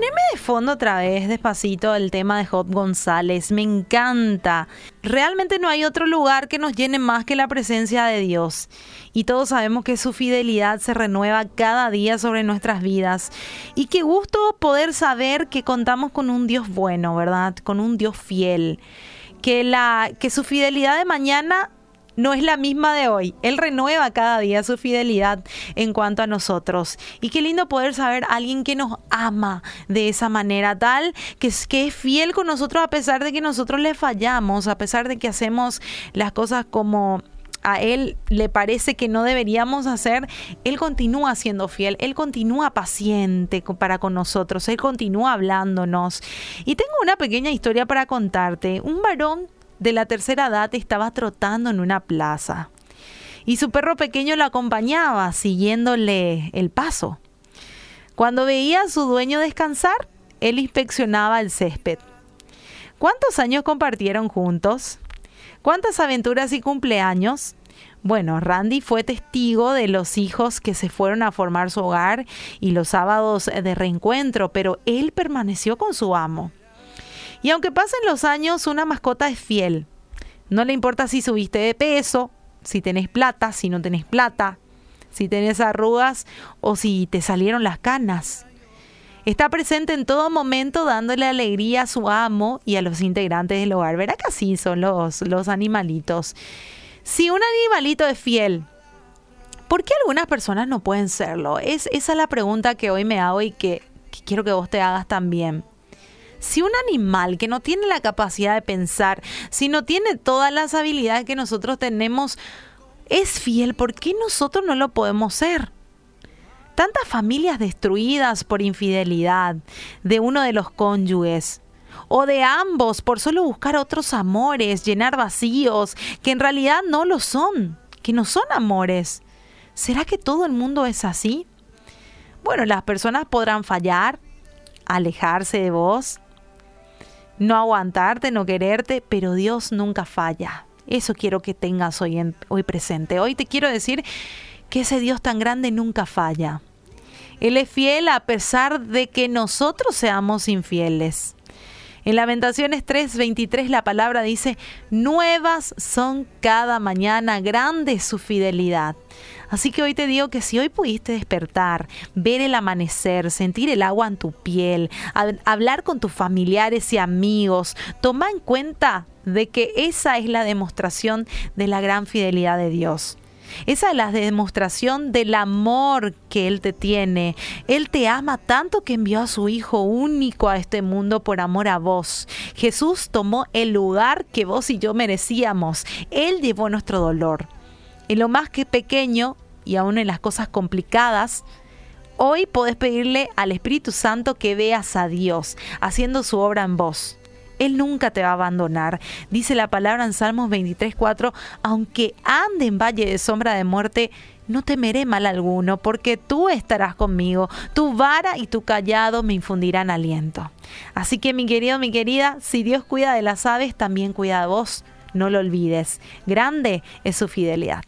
Poneme de fondo otra vez, despacito, el tema de Job González. Me encanta. Realmente no hay otro lugar que nos llene más que la presencia de Dios. Y todos sabemos que su fidelidad se renueva cada día sobre nuestras vidas. Y qué gusto poder saber que contamos con un Dios bueno, ¿verdad? Con un Dios fiel. Que, la, que su fidelidad de mañana no es la misma de hoy. Él renueva cada día su fidelidad en cuanto a nosotros. Y qué lindo poder saber a alguien que nos ama de esa manera tal, que es, que es fiel con nosotros a pesar de que nosotros le fallamos, a pesar de que hacemos las cosas como a él le parece que no deberíamos hacer, él continúa siendo fiel, él continúa paciente para con nosotros, él continúa hablándonos. Y tengo una pequeña historia para contarte. Un varón de la tercera edad estaba trotando en una plaza y su perro pequeño lo acompañaba siguiéndole el paso. Cuando veía a su dueño descansar, él inspeccionaba el césped. ¿Cuántos años compartieron juntos? ¿Cuántas aventuras y cumpleaños? Bueno, Randy fue testigo de los hijos que se fueron a formar su hogar y los sábados de reencuentro, pero él permaneció con su amo. Y aunque pasen los años, una mascota es fiel. No le importa si subiste de peso, si tenés plata, si no tenés plata, si tenés arrugas o si te salieron las canas. Está presente en todo momento dándole alegría a su amo y a los integrantes del hogar. Verá que así son los, los animalitos. Si un animalito es fiel, ¿por qué algunas personas no pueden serlo? Es, esa es la pregunta que hoy me hago y que quiero que vos te hagas también. Si un animal que no tiene la capacidad de pensar, si no tiene todas las habilidades que nosotros tenemos, es fiel, ¿por qué nosotros no lo podemos ser? Tantas familias destruidas por infidelidad de uno de los cónyuges o de ambos por solo buscar otros amores, llenar vacíos que en realidad no lo son, que no son amores. ¿Será que todo el mundo es así? Bueno, las personas podrán fallar, alejarse de vos, no aguantarte, no quererte, pero Dios nunca falla. Eso quiero que tengas hoy, hoy presente. Hoy te quiero decir que ese Dios tan grande nunca falla. Él es fiel a pesar de que nosotros seamos infieles. En Lamentaciones 3:23 la palabra dice, nuevas son cada mañana, grande su fidelidad. Así que hoy te digo que si hoy pudiste despertar, ver el amanecer, sentir el agua en tu piel, hablar con tus familiares y amigos, toma en cuenta de que esa es la demostración de la gran fidelidad de Dios. Esa es la demostración del amor que Él te tiene. Él te ama tanto que envió a su Hijo único a este mundo por amor a vos. Jesús tomó el lugar que vos y yo merecíamos. Él llevó nuestro dolor. En lo más que pequeño y aún en las cosas complicadas, hoy podés pedirle al Espíritu Santo que veas a Dios haciendo su obra en vos. Él nunca te va a abandonar. Dice la palabra en Salmos 23:4, aunque ande en valle de sombra de muerte, no temeré mal alguno, porque tú estarás conmigo, tu vara y tu callado me infundirán aliento. Así que mi querido, mi querida, si Dios cuida de las aves, también cuida de vos. No lo olvides. Grande es su fidelidad.